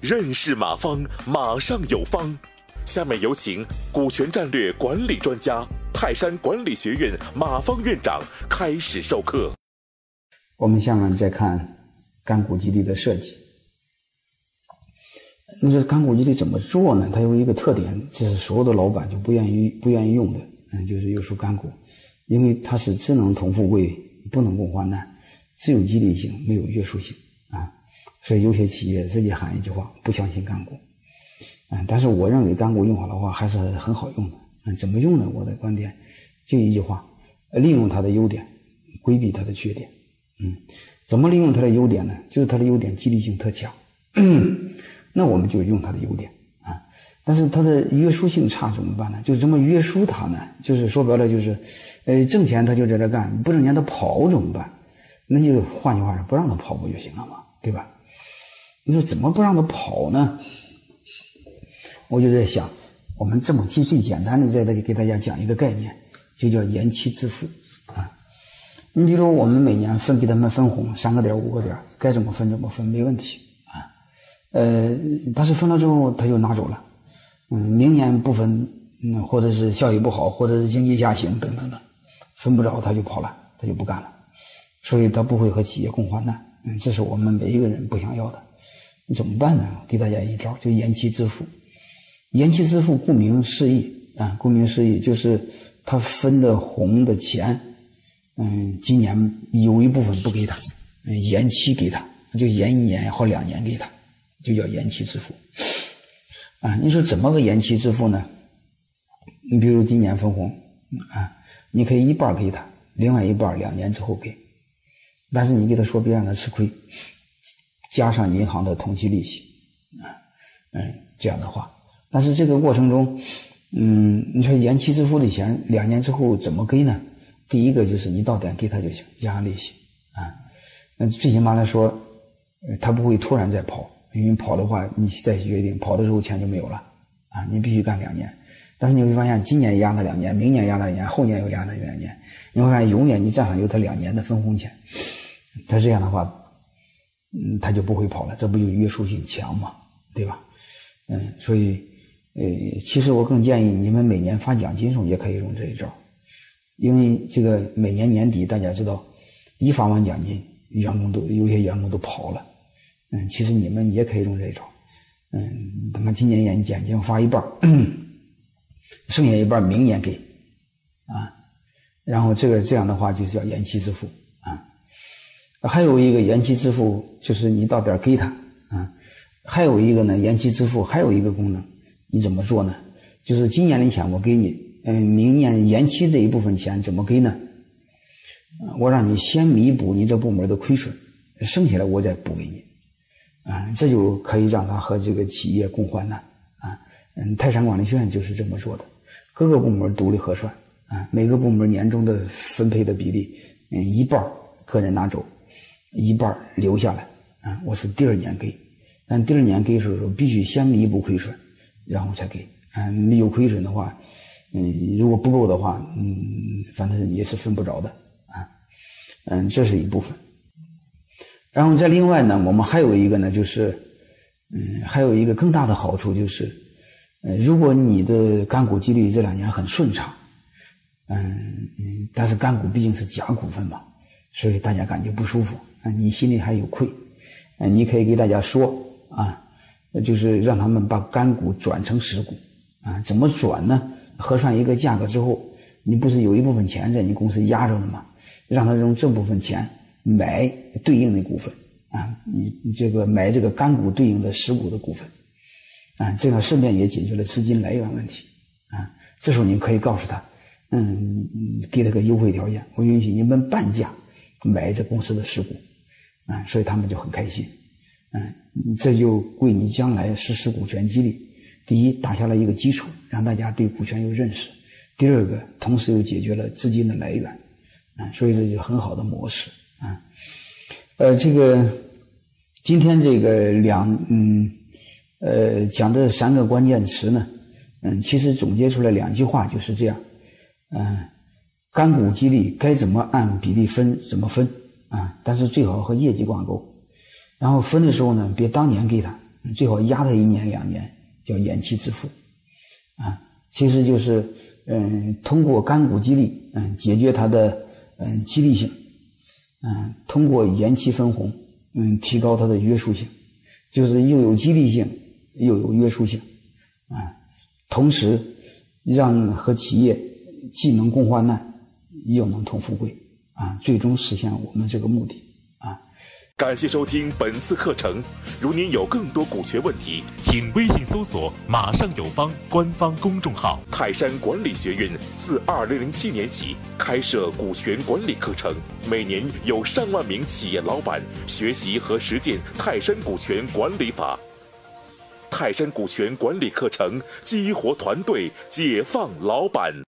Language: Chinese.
认识马方，马上有方。下面有请股权战略管理专家、泰山管理学院马方院长开始授课。我们下面再看干股激励的设计。那这干股激励怎么做呢？它有一个特点，就是所有的老板就不愿意不愿意用的，嗯，就是又说干股，因为它是只能同富贵，不能共患难，只有激励性，没有约束性啊。所以有些企业直接喊一句话：不相信干股。嗯，但是我认为干股用好的话还是很好用的。嗯，怎么用呢？我的观点就一句话：利用它的优点，规避它的缺点。嗯，怎么利用它的优点呢？就是它的优点激励性特强。那我们就用它的优点啊。但是它的约束性差怎么办呢？就是怎么约束它呢？就是说白了就是，呃，挣钱他就在这干，不挣钱他跑怎么办？那就换句话说，不让他跑不就行了吗？对吧？你说怎么不让他跑呢？我就在想，我们这么最最简单的，在这里给大家讲一个概念，就叫延期支付啊。你比如说我们每年分给他们分红三个点五个点，该怎么分怎么分没问题啊。呃，但是分了之后他就拿走了，嗯，明年不分，嗯，或者是效益不好，或者是经济下行等等的，分不着他就跑了，他就不干了，所以他不会和企业共患难。嗯，这是我们每一个人不想要的。你怎么办呢？给大家一招，就延期支付。延期支付顾名思义啊，顾名思义就是他分的红的钱，嗯，今年有一部分不给他，延期给他，就延一年或两年给他，就叫延期支付。啊，你说怎么个延期支付呢？你比如今年分红啊，你可以一半给他，另外一半两年之后给，但是你给他说别让他吃亏，加上银行的同期利息啊，嗯，这样的话。但是这个过程中，嗯，你说延期支付的钱两年之后怎么给呢？第一个就是你到点给他就行，加上利息啊。那最起码来说，他不会突然再跑，因为跑的话你再约定跑的时候钱就没有了啊。你必须干两年，但是你会发现今年压他两年，明年压他两年，后年又压他两年，你会发现永远你账上有他两年的分红钱。他这样的话，嗯，他就不会跑了，这不就约束性强嘛，对吧？嗯，所以。呃，其实我更建议你们每年发奖金时候也可以用这一招，因为这个每年年底大家知道，一发完奖金，员工都有些员工都跑了。嗯，其实你们也可以用这一招。嗯，他妈今年年奖金发一半，剩下一半明年给，啊，然后这个这样的话就叫延期支付。还有一个延期支付就是你到点给他啊，还有一个呢延期支付还有一个功能。你怎么做呢？就是今年的钱我给你，嗯，明年延期这一部分钱怎么给呢？我让你先弥补你这部门的亏损，剩下的我再补给你，啊，这就可以让他和这个企业共患难，啊，嗯，泰山管理学院就是这么做的，各个部门独立核算，啊，每个部门年终的分配的比例，嗯，一半个人拿走，一半留下来，啊，我是第二年给，但第二年给的时候必须先弥补亏损。然后才给，嗯，没有亏损的话，嗯，如果不够的话，嗯，反正也是分不着的，啊，嗯，这是一部分。然后再另外呢，我们还有一个呢，就是，嗯，还有一个更大的好处就是，嗯，如果你的干股激励这两年很顺畅，嗯嗯，但是干股毕竟是假股份嘛，所以大家感觉不舒服，啊，你心里还有愧，啊，你可以给大家说，啊。就是让他们把干股转成实股，啊，怎么转呢？核算一个价格之后，你不是有一部分钱在你公司压着呢吗？让他用这部分钱买对应的股份，啊，你你这个买这个干股对应的实股的股份，啊，这样顺便也解决了资金来源问题，啊，这时候你可以告诉他，嗯，给他个优惠条件，我允许你们半价买这公司的实股，啊，所以他们就很开心。嗯，这就为你将来实施股权激励，第一打下了一个基础，让大家对股权有认识；第二个，同时又解决了资金的来源，啊，所以这就很好的模式。啊。呃，这个今天这个两嗯呃讲的三个关键词呢，嗯，其实总结出来两句话就是这样，嗯，干股激励该怎么按比例分，怎么分？啊，但是最好和业绩挂钩。然后分的时候呢，别当年给他，最好压他一年两年，叫延期支付。啊，其实就是嗯，通过干股激励，嗯，解决它的嗯激励性，嗯，通过延期分红，嗯，提高它的约束性，就是又有激励性，又有约束性，啊，同时让和企业既能共患难，又能同富贵，啊，最终实现我们这个目的啊。感谢收听本次课程。如您有更多股权问题，请微信搜索“马上有方”官方公众号。泰山管理学院自二零零七年起开设股权管理课程，每年有上万名企业老板学习和实践泰山股权管理法。泰山股权管理课程激活团队，解放老板。